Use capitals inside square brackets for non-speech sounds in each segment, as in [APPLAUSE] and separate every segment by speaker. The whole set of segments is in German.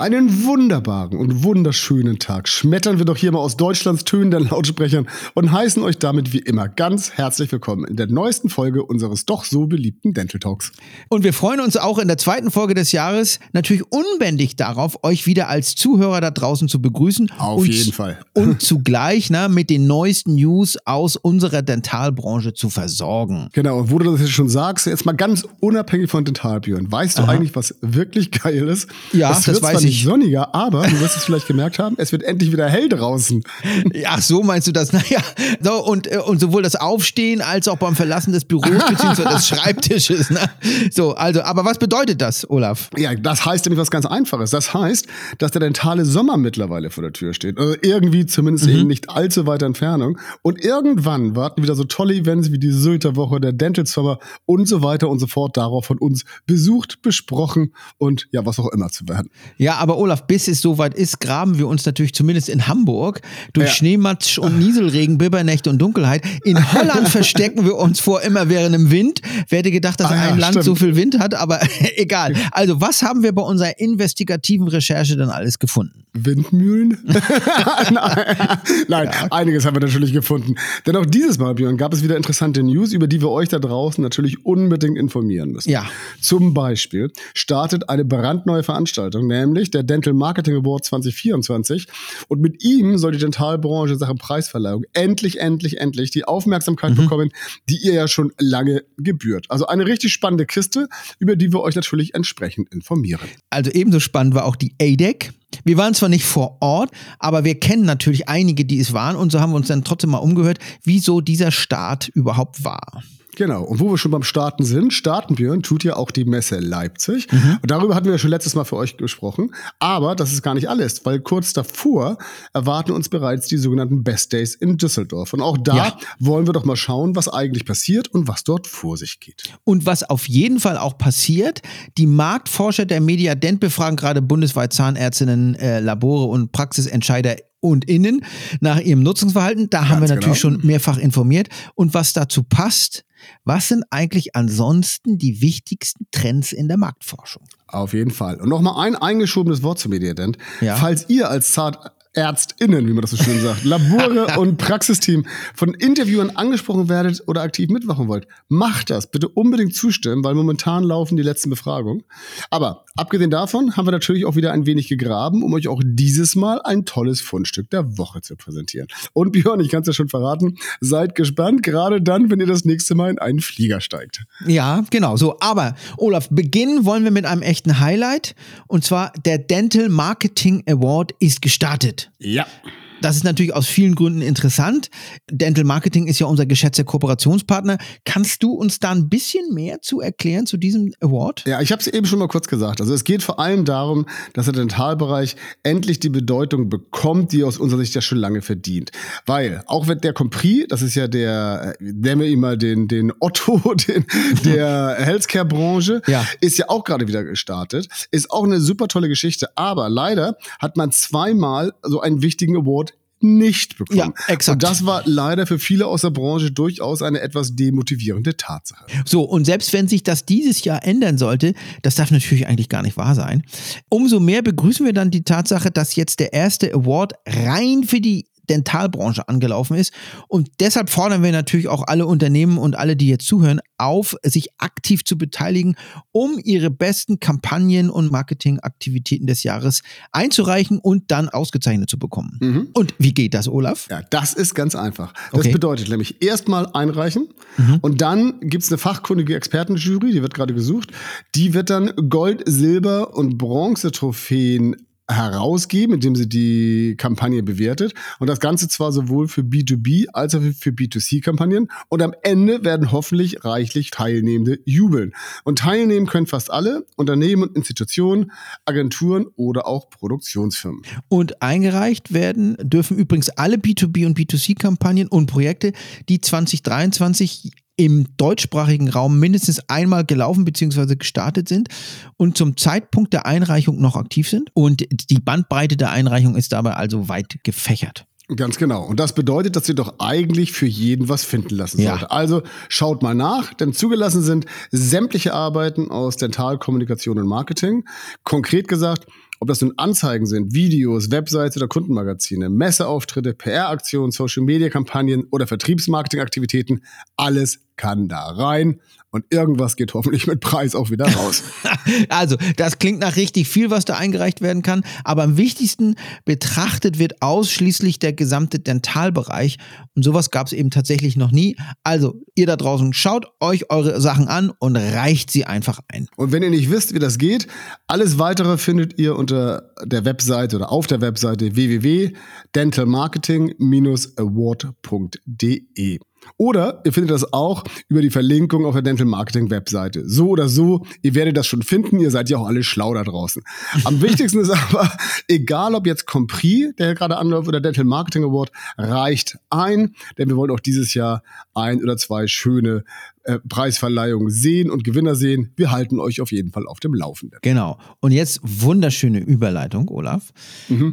Speaker 1: Einen wunderbaren und wunderschönen Tag schmettern wir doch hier mal aus Deutschlands tönenden Lautsprechern und heißen euch damit wie immer ganz herzlich willkommen in der neuesten Folge unseres doch so beliebten Dental Talks.
Speaker 2: Und wir freuen uns auch in der zweiten Folge des Jahres natürlich unbändig darauf, euch wieder als Zuhörer da draußen zu begrüßen.
Speaker 1: Auf jeden Fall. [LAUGHS]
Speaker 2: Und zugleich na, mit den neuesten News aus unserer Dentalbranche zu versorgen.
Speaker 1: Genau, und wo du das jetzt schon sagst, jetzt mal ganz unabhängig von Dentalbüren. Weißt du Aha. eigentlich, was wirklich geil ist?
Speaker 2: Ja, das, das weiß ich
Speaker 1: nicht sonniger, aber du wirst es vielleicht gemerkt haben, es wird endlich wieder hell draußen. [LAUGHS]
Speaker 2: Ach so meinst du das? Naja, so, und, äh, und sowohl das Aufstehen als auch beim Verlassen des Büros [LAUGHS] bzw. des Schreibtisches. Ne? So, also, aber was bedeutet das, Olaf?
Speaker 1: Ja, das heißt nämlich was ganz Einfaches. Das heißt, dass der dentale Sommer mittlerweile vor der Tür steht. Also irgendwie zumindest mhm. in nicht allzu weiter Entfernung. Und irgendwann warten wieder so tolle Events wie die Sylter Woche, der Dental Summer und so weiter und so fort darauf von uns besucht, besprochen und ja, was auch immer zu werden.
Speaker 2: Ja, aber Olaf, bis es soweit ist, graben wir uns natürlich zumindest in Hamburg durch ja. Schneematsch und Nieselregen, Bibbernächte und Dunkelheit. In [LAUGHS] Holland verstecken wir uns vor immer währendem Wind. Wer hätte gedacht, dass ah, ein ja, Land stimmt. so viel Wind hat, aber [LAUGHS] egal. Also, was haben wir bei unserer investigativen Recherche dann alles gefunden?
Speaker 1: Windmühlen? [LAUGHS] Nein, ja. einiges haben wir natürlich gefunden. Denn auch dieses Mal, Björn, gab es wieder interessante News, über die wir euch da draußen natürlich unbedingt informieren müssen.
Speaker 2: Ja.
Speaker 1: Zum Beispiel startet eine brandneue Veranstaltung, nämlich der Dental Marketing Award 2024. Und mit ihm soll die Dentalbranche Sache Preisverleihung endlich, endlich, endlich die Aufmerksamkeit mhm. bekommen, die ihr ja schon lange gebührt. Also eine richtig spannende Kiste, über die wir euch natürlich entsprechend informieren.
Speaker 2: Also ebenso spannend war auch die ADEC. Wir waren zwar nicht vor Ort, aber wir kennen natürlich einige, die es waren und so haben wir uns dann trotzdem mal umgehört, wieso dieser Start überhaupt war.
Speaker 1: Genau. Und wo wir schon beim Starten sind, starten Björn tut ja auch die Messe Leipzig. Mhm. Und darüber hatten wir ja schon letztes Mal für euch gesprochen. Aber das ist gar nicht alles, weil kurz davor erwarten uns bereits die sogenannten Best Days in Düsseldorf. Und auch da ja. wollen wir doch mal schauen, was eigentlich passiert und was dort vor sich geht.
Speaker 2: Und was auf jeden Fall auch passiert, die Marktforscher der Mediadent befragen gerade bundesweit Zahnärztinnen, äh, Labore und Praxisentscheider und innen nach ihrem Nutzungsverhalten. Da Ganz haben wir natürlich genau. schon mehrfach informiert. Und was dazu passt, was sind eigentlich ansonsten die wichtigsten Trends in der Marktforschung?
Speaker 1: Auf jeden Fall. Und nochmal ein eingeschobenes Wort zum Mediadent. Ja. Falls ihr als Zart ÄrztInnen, wie man das so schön sagt, Labore [LAUGHS] und Praxisteam von Interviewern angesprochen werdet oder aktiv mitmachen wollt, macht das. Bitte unbedingt zustimmen, weil momentan laufen die letzten Befragungen. Aber abgesehen davon haben wir natürlich auch wieder ein wenig gegraben, um euch auch dieses Mal ein tolles Fundstück der Woche zu präsentieren. Und Björn, ich kann es ja schon verraten, seid gespannt, gerade dann, wenn ihr das nächste Mal in einen Flieger steigt.
Speaker 2: Ja, genau so. Aber Olaf, beginnen wollen wir mit einem echten Highlight. Und zwar der Dental Marketing Award ist gestartet.
Speaker 1: Ja.
Speaker 2: Das ist natürlich aus vielen Gründen interessant. Dental Marketing ist ja unser geschätzter Kooperationspartner. Kannst du uns da ein bisschen mehr zu erklären zu diesem Award?
Speaker 1: Ja, ich habe es eben schon mal kurz gesagt. Also es geht vor allem darum, dass der Dentalbereich endlich die Bedeutung bekommt, die er aus unserer Sicht ja schon lange verdient. Weil auch wenn der Compris, das ist ja der, äh, nennen wir ihn mal den, den Otto [LAUGHS] den, der Healthcare-Branche, ja. ist ja auch gerade wieder gestartet. Ist auch eine super tolle Geschichte. Aber leider hat man zweimal so einen wichtigen Award nicht bekommen. Ja,
Speaker 2: exakt.
Speaker 1: Und das war leider für viele aus der Branche durchaus eine etwas demotivierende Tatsache.
Speaker 2: So, und selbst wenn sich das dieses Jahr ändern sollte, das darf natürlich eigentlich gar nicht wahr sein, umso mehr begrüßen wir dann die Tatsache, dass jetzt der erste Award rein für die Dentalbranche angelaufen ist. Und deshalb fordern wir natürlich auch alle Unternehmen und alle, die jetzt zuhören, auf, sich aktiv zu beteiligen, um ihre besten Kampagnen und Marketingaktivitäten des Jahres einzureichen und dann ausgezeichnet zu bekommen. Mhm. Und wie geht das, Olaf?
Speaker 1: Ja, das ist ganz einfach. Das okay. bedeutet nämlich erstmal einreichen mhm. und dann gibt es eine fachkundige Expertenjury, die wird gerade gesucht. Die wird dann Gold, Silber und Bronze-Trophäen herausgeben, indem sie die Kampagne bewertet. Und das Ganze zwar sowohl für B2B als auch für B2C-Kampagnen. Und am Ende werden hoffentlich reichlich Teilnehmende jubeln. Und teilnehmen können fast alle Unternehmen und Institutionen, Agenturen oder auch Produktionsfirmen.
Speaker 2: Und eingereicht werden dürfen übrigens alle B2B und B2C-Kampagnen und Projekte, die 2023 im deutschsprachigen Raum mindestens einmal gelaufen bzw. gestartet sind und zum Zeitpunkt der Einreichung noch aktiv sind. Und die Bandbreite der Einreichung ist dabei also weit gefächert.
Speaker 1: Ganz genau. Und das bedeutet, dass ihr doch eigentlich für jeden was finden lassen
Speaker 2: Ja.
Speaker 1: sollte. Also schaut mal nach, denn zugelassen sind sämtliche Arbeiten aus Dentalkommunikation und Marketing. Konkret gesagt, ob das nun Anzeigen sind, Videos, Websites oder Kundenmagazine, Messeauftritte, PR-Aktionen, Social-Media-Kampagnen oder Vertriebsmarketing-Aktivitäten, alles kann da rein. Und irgendwas geht hoffentlich mit Preis auch wieder raus. [LAUGHS]
Speaker 2: Also, das klingt nach richtig viel, was da eingereicht werden kann. Aber am wichtigsten betrachtet wird ausschließlich der gesamte Dentalbereich. Und sowas gab es eben tatsächlich noch nie. Also, ihr da draußen, schaut euch eure Sachen an und reicht sie einfach ein.
Speaker 1: Und wenn ihr nicht wisst, wie das geht, alles weitere findet ihr unter der Webseite oder auf der Webseite www.dentalmarketing-award.de. Oder ihr findet das auch über die Verlinkung auf der Dental Marketing Webseite. So oder so, ihr werdet das schon finden, ihr seid ja auch alle schlau da draußen. Am [LAUGHS] wichtigsten ist aber, egal ob jetzt Compris, der gerade anläuft, oder Dental Marketing Award, reicht ein, denn wir wollen auch dieses Jahr ein oder zwei schöne äh, Preisverleihungen sehen und Gewinner sehen. Wir halten euch auf jeden Fall auf dem Laufenden.
Speaker 2: Genau. Und jetzt wunderschöne Überleitung, Olaf.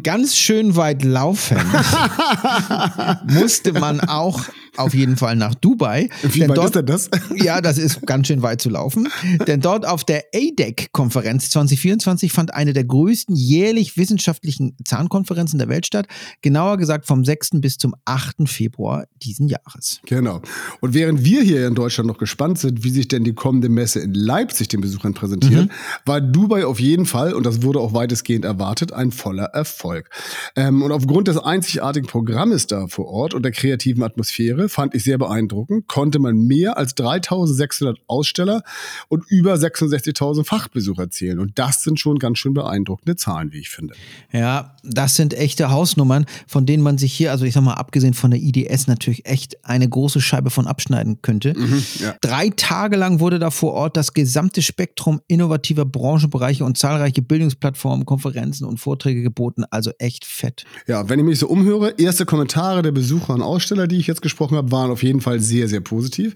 Speaker 2: Ganz schön weit laufen [LAUGHS] musste man auch auf jeden Fall nach Dubai.
Speaker 1: Wie
Speaker 2: Denn
Speaker 1: weit
Speaker 2: dort-
Speaker 1: ist denn das? [LAUGHS]
Speaker 2: Ja, das ist ganz schön weit zu laufen. Denn dort auf der ADEC-Konferenz 2024 fand eine der größten jährlich wissenschaftlichen Zahnkonferenzen der Welt statt. Genauer gesagt vom 6. bis zum 8. Februar diesen Jahres.
Speaker 1: Genau. Und während wir hier in Deutschland noch gespannt sind, wie sich denn die kommende Messe in Leipzig den Besuchern präsentiert, war Dubai auf jeden Fall, und das wurde auch weitestgehend erwartet, ein voller Erfolg. Ähm, und aufgrund des einzigartigen Programmes da vor Ort und der kreativen Atmosphäre fand ich sehr beeindruckend, konnte man mehr als 3600 Aussteller und über 66.000 Fachbesucher zählen. Und das sind schon ganz schön beeindruckende Zahlen, wie ich finde.
Speaker 2: Ja, das sind echte Hausnummern, von denen man sich hier, also ich sag mal, abgesehen von der IDS, natürlich echt eine große Scheibe von abschneiden könnte.
Speaker 1: ja.
Speaker 2: Drei Tage lang wurde da vor Ort das gesamte Spektrum innovativer Branchenbereiche und zahlreiche Bildungsplattformen, Konferenzen und Vorträge geboten. Also echt fett.
Speaker 1: Ja, wenn ich mich so umhöre, erste Kommentare der Besucher und Aussteller, die ich jetzt gesprochen habe, waren auf jeden Fall sehr, sehr positiv.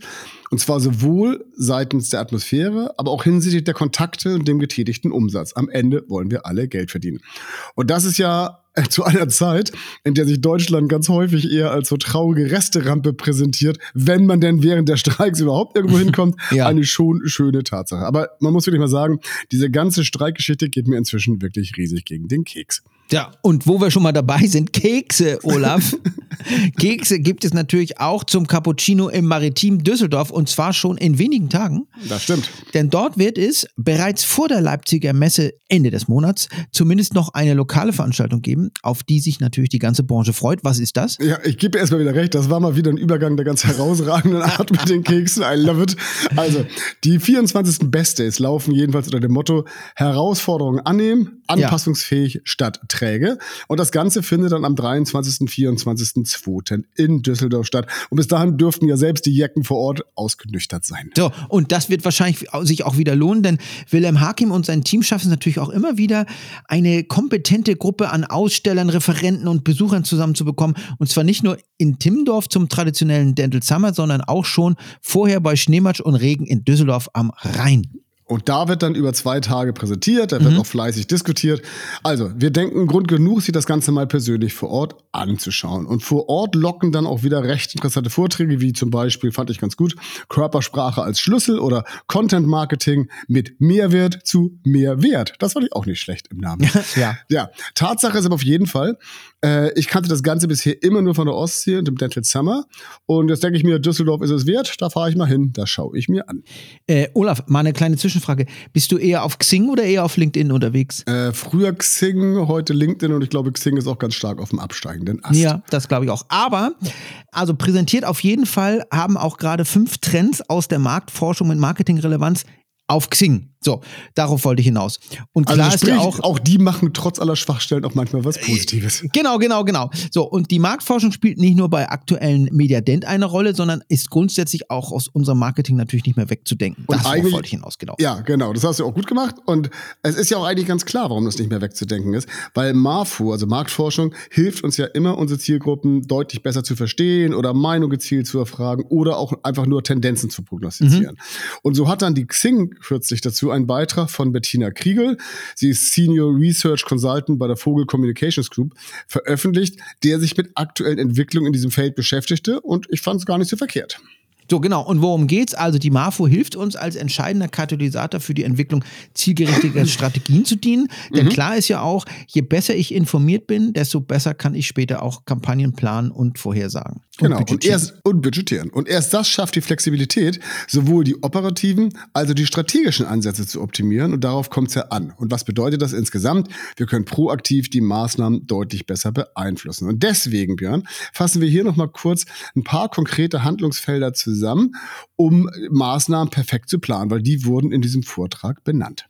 Speaker 1: Und zwar sowohl seitens der Atmosphäre, aber auch hinsichtlich der Kontakte und dem getätigten Umsatz. Am Ende wollen wir alle Geld verdienen. Und das ist ja [LAUGHS] zu einer Zeit, in der sich Deutschland ganz häufig eher als so traurige Resterampe präsentiert, wenn man denn während der Streiks überhaupt irgendwo [LAUGHS] hinkommt,
Speaker 2: Ja.
Speaker 1: eine schon schöne Tatsache. Aber man muss wirklich mal sagen, diese ganze Streikgeschichte geht mir inzwischen wirklich riesig gegen den Keks.
Speaker 2: Ja, und wo wir schon mal dabei sind, Kekse, Olaf. [LAUGHS] Kekse gibt es natürlich auch zum Cappuccino im Maritim Düsseldorf und zwar schon in wenigen Tagen.
Speaker 1: Das stimmt.
Speaker 2: Denn dort wird es bereits vor der Leipziger Messe Ende des Monats zumindest noch eine lokale Veranstaltung geben, auf die sich natürlich die ganze Branche freut. Was ist das?
Speaker 1: Ja, ich gebe erstmal wieder recht. Das war mal wieder ein Übergang der ganz herausragenden Art mit den Keksen. I love it. Also, die 24. Best Days laufen jedenfalls unter dem Motto Herausforderungen annehmen, anpassungsfähig statt träge. Und das Ganze findet dann am 23. 24.2. in Düsseldorf statt. Und bis dahin dürften ja selbst die Jecken vor Ort ausgenüchtert sein.
Speaker 2: So, und das wird wahrscheinlich sich auch wieder lohnen, denn Wilhelm Hakim und sein Team schaffen es natürlich auch immer wieder, eine kompetente Gruppe an Ausstellern, Referenten und Besuchern zusammenzubekommen. Und zwar nicht nur in Timmendorf zum traditionellen Dental Summer, sondern auch schon vorher bei Schneematsch und Regen in Düsseldorf am Rhein.
Speaker 1: Und da wird dann über zwei Tage präsentiert, da wird auch fleißig diskutiert. Also, wir denken, Grund genug, sich das Ganze mal persönlich vor Ort anzuschauen. Und vor Ort locken dann auch wieder recht interessante Vorträge, wie zum Beispiel, fand ich ganz gut, Körpersprache als Schlüssel oder Content Marketing mit Mehrwert zu Mehrwert. Das fand ich auch nicht schlecht im Namen. [LAUGHS]
Speaker 2: Ja.
Speaker 1: Ja, Tatsache ist aber auf jeden Fall, äh, ich kannte das Ganze bisher immer nur von der Ostsee und dem Dental Summer. Und jetzt denke ich mir, Düsseldorf ist es wert, da fahre ich mal hin, das schaue ich mir an.
Speaker 2: Äh, Olaf, mal eine kleine Zwischenfrage. Bist du eher auf Xing oder eher auf LinkedIn unterwegs?
Speaker 1: Äh, früher Xing, heute LinkedIn und ich glaube, Xing ist auch ganz stark auf dem absteigenden Ast.
Speaker 2: Ja, das glaube ich auch. Aber, also präsentiert auf jeden Fall haben auch gerade fünf Trends aus der Marktforschung mit Marketingrelevanz auf Xing. So, darauf wollte ich hinaus. Und
Speaker 1: also
Speaker 2: klar
Speaker 1: sprich,
Speaker 2: ist ja auch,
Speaker 1: auch die machen trotz aller Schwachstellen auch manchmal was Positives.
Speaker 2: Genau, genau, genau. So, und die Marktforschung spielt nicht nur bei aktuellen Mediadent eine Rolle, sondern ist grundsätzlich auch aus unserem Marketing natürlich nicht mehr wegzudenken.
Speaker 1: Und
Speaker 2: das
Speaker 1: eigentlich-
Speaker 2: wollte ich hinaus, genau.
Speaker 1: Ja, genau. Das hast du auch gut gemacht. Und es ist ja auch eigentlich ganz klar, warum das nicht mehr wegzudenken ist. Weil MAFU, also Marktforschung, hilft uns ja immer, unsere Zielgruppen deutlich besser zu verstehen oder Meinung gezielt zu erfragen oder auch einfach nur Tendenzen zu prognostizieren. Und so hat dann die Xing kürzlich dazu einen Beitrag von Bettina Kriegel. Sie ist Senior Research Consultant bei der Vogel Communications Group veröffentlicht, der sich mit aktuellen Entwicklungen in diesem Feld beschäftigte. Und ich fand es gar nicht so verkehrt.
Speaker 2: So, genau. Und worum geht's? Also die MAFO hilft uns als entscheidender Katalysator für die Entwicklung zielgerichteter [LAUGHS] Strategien zu dienen. Denn klar ist ja auch, je besser ich informiert bin, desto besser kann ich später auch Kampagnen planen und vorhersagen.
Speaker 1: Genau, und,
Speaker 2: budgetieren.
Speaker 1: erst, und budgetieren. Und erst das schafft die Flexibilität, sowohl die operativen, also die strategischen Ansätze zu optimieren. Und darauf kommt es ja an. Und was bedeutet das insgesamt? Wir können proaktiv die Maßnahmen deutlich besser beeinflussen. Und deswegen, Björn, fassen wir hier nochmal kurz ein paar konkrete Handlungsfelder zusammen, um Maßnahmen perfekt zu planen, weil die wurden in diesem Vortrag benannt.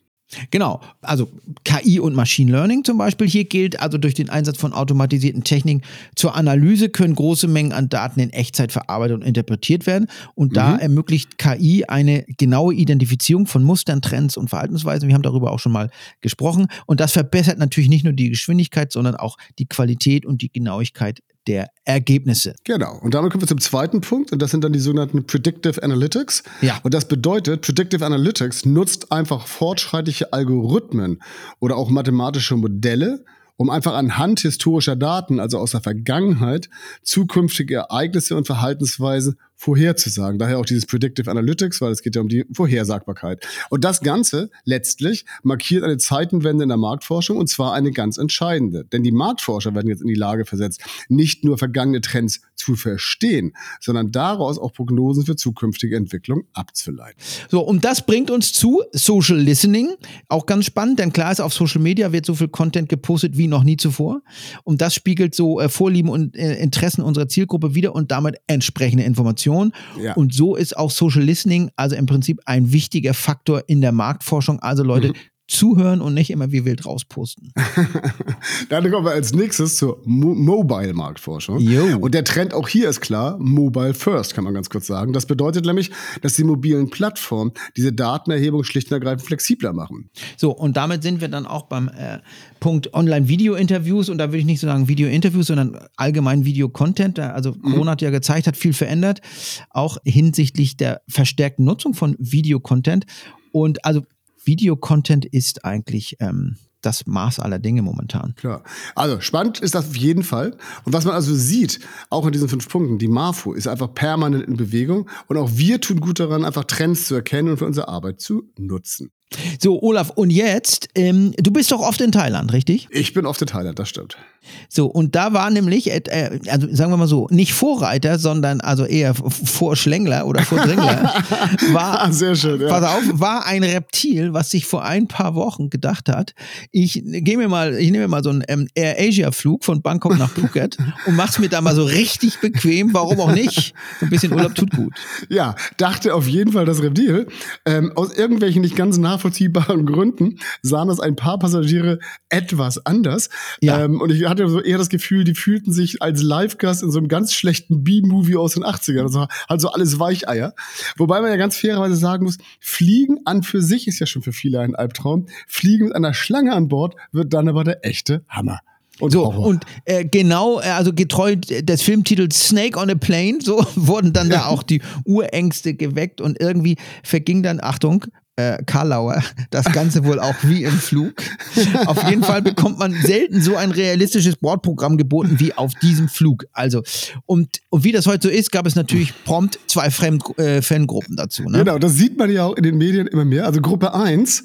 Speaker 2: Genau, also KI und Machine Learning zum Beispiel. Hier gilt also durch den Einsatz von automatisierten Techniken zur Analyse können große Mengen an Daten in Echtzeit verarbeitet und interpretiert werden. Und da ermöglicht KI eine genaue Identifizierung von Mustern, Trends und Verhaltensweisen. Wir haben darüber auch schon mal gesprochen. Und das verbessert natürlich nicht nur die Geschwindigkeit, sondern auch die Qualität und die Genauigkeit der Ergebnisse.
Speaker 1: Genau. Und damit kommen wir zum zweiten Punkt. Und das sind dann die sogenannten Predictive Analytics.
Speaker 2: Ja.
Speaker 1: Und das bedeutet, Predictive Analytics nutzt einfach fortschreitliche Algorithmen oder auch mathematische Modelle, um einfach anhand historischer Daten, also aus der Vergangenheit, zukünftige Ereignisse und Verhaltensweisen vorherzusagen. Daher auch dieses Predictive Analytics, weil es geht ja um die Vorhersagbarkeit. Und das Ganze letztlich markiert eine Zeitenwende in der Marktforschung und zwar eine ganz entscheidende. Denn die Marktforscher werden jetzt in die Lage versetzt, nicht nur vergangene Trends zu verstehen, sondern daraus auch Prognosen für zukünftige Entwicklung abzuleiten.
Speaker 2: So, und das bringt uns zu Social Listening. Auch ganz spannend, denn klar ist, auf Social Media wird so viel Content gepostet wie noch nie zuvor. Und das spiegelt so äh, Vorlieben und äh, Interessen unserer Zielgruppe wieder und damit entsprechende Informationen.
Speaker 1: Ja.
Speaker 2: Und so ist auch Social Listening also im Prinzip ein wichtiger Faktor in der Marktforschung. Also Leute, zuhören und nicht immer wie wild rausposten. [LAUGHS]
Speaker 1: Dann kommen wir als nächstes zur Mo Mobile-Marktforschung. Und der Trend auch hier ist klar, Mobile First, kann man ganz kurz sagen. Das bedeutet nämlich, dass die mobilen Plattformen diese Datenerhebung schlicht und ergreifend flexibler machen.
Speaker 2: So, und damit sind wir dann auch beim äh, Punkt Online-Video-Interviews. Und da würde ich nicht so sagen Video-Interviews, sondern allgemein Video-Content. Also Corona hat ja gezeigt, hat viel verändert, auch hinsichtlich der verstärkten Nutzung von Video-Content. Und also Video-Content ist eigentlich ähm, das Maß aller Dinge momentan.
Speaker 1: Klar. Also spannend ist das auf jeden Fall. Und was man also sieht, auch in diesen fünf Punkten, die MAFO ist einfach permanent in Bewegung. Und auch wir tun gut daran, einfach Trends zu erkennen und für unsere Arbeit zu nutzen.
Speaker 2: So, Olaf, und jetzt, ähm, du bist doch oft in Thailand, richtig?
Speaker 1: Ich bin oft in Thailand, das stimmt.
Speaker 2: So, und da war nämlich, äh, also sagen wir mal so, nicht Vorreiter, sondern also eher Vorschlängler oder Vordringler, [LAUGHS] war,
Speaker 1: Ah, sehr schön, ja.
Speaker 2: pass auf, war ein Reptil, was sich vor ein paar Wochen gedacht hat, ich gehe mir mal, ich nehme mir mal so einen ähm, Air Asia Flug von Bangkok nach Phuket [LAUGHS] und mach's mir da mal so richtig bequem, warum auch nicht? So ein bisschen Urlaub tut gut.
Speaker 1: Ja, dachte auf jeden Fall das Reptil. Ähm, aus irgendwelchen nicht ganz nachvollziehbaren Gründen sahen das ein paar Passagiere etwas anders.
Speaker 2: Ja.
Speaker 1: Ähm, und ich hatte so eher das Gefühl, die fühlten sich als Live-Gast in so einem ganz schlechten B-Movie aus den 80ern. Also, also alles Weicheier. Wobei man ja ganz fairerweise sagen muss, Fliegen an für sich ist ja schon für viele ein Albtraum. Fliegen mit einer Schlange an Bord wird dann aber der echte Hammer. Und
Speaker 2: So,
Speaker 1: Horror.
Speaker 2: und äh, genau, äh, also getreu des Filmtitels Snake on a Plane, so [LAUGHS] wurden dann da auch die Urängste geweckt und irgendwie verging dann, Achtung, äh, Karlauer, das Ganze wohl auch wie im Flug. Auf jeden Fall bekommt man selten so ein realistisches Bordprogramm geboten wie auf diesem Flug. Also, und, und wie das heute so ist, gab es natürlich prompt zwei Fremd äh, Fangruppen dazu. Ne?
Speaker 1: Genau, das sieht man ja auch in den Medien immer mehr. Also Gruppe 1,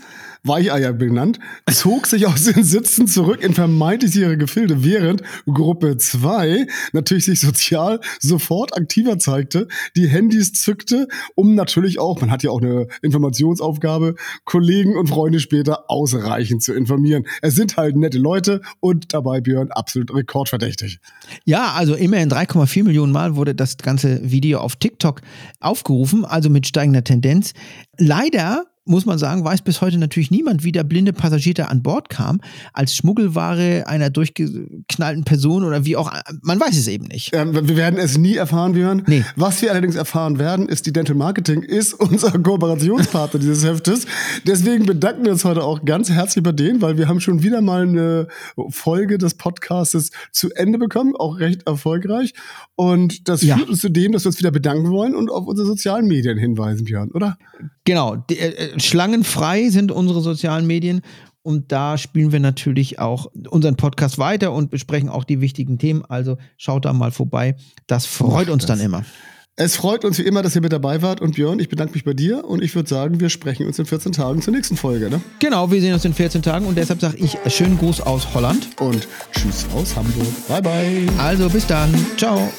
Speaker 1: Weicheier benannt, zog sich aus den Sitzen zurück in vermeintlich sichere Gefilde, während Gruppe 2 natürlich sich sozial sofort aktiver zeigte, die Handys zückte, um natürlich auch, man hat ja auch eine Informationsaufgabe, Kollegen und Freunde später ausreichend zu informieren. Es sind halt nette Leute und dabei Björn absolut rekordverdächtig.
Speaker 2: Ja, also immerhin 3,4 Millionen Mal wurde das ganze Video auf TikTok aufgerufen, also mit steigender Tendenz. Leider muss man sagen, weiß bis heute natürlich niemand, wie der blinde Passagier da an Bord kam. Als Schmuggelware einer durchgeknallten Person oder wie auch. Man weiß es eben nicht.
Speaker 1: Ähm, wir werden es nie erfahren, Björn.
Speaker 2: Nee.
Speaker 1: Was wir allerdings erfahren werden, ist, die Dental Marketing ist [LAUGHS] unser Kooperationspartner dieses Heftes. Deswegen bedanken wir uns heute auch ganz herzlich bei denen, weil wir haben schon wieder mal eine Folge des Podcastes zu Ende bekommen, auch recht erfolgreich. Und das ja. führt uns zu dem, dass wir uns wieder bedanken wollen und auf unsere sozialen Medien hinweisen, Björn, oder?
Speaker 2: Genau. Die, äh, schlangenfrei sind unsere sozialen Medien. Und da spielen wir natürlich auch unseren Podcast weiter und besprechen auch die wichtigen Themen. Also schaut da mal vorbei. Das freut uns das. dann immer.
Speaker 1: Es freut uns wie immer, dass ihr mit dabei wart. Und Björn, ich bedanke mich bei dir. Und ich würde sagen, wir sprechen uns in 14 Tagen zur nächsten Folge. Ne?
Speaker 2: Genau, wir sehen uns in 14 Tagen. Und deshalb sage ich schönen Gruß aus Holland.
Speaker 1: Und tschüss aus Hamburg. Bye, bye.
Speaker 2: Also bis dann. Ciao.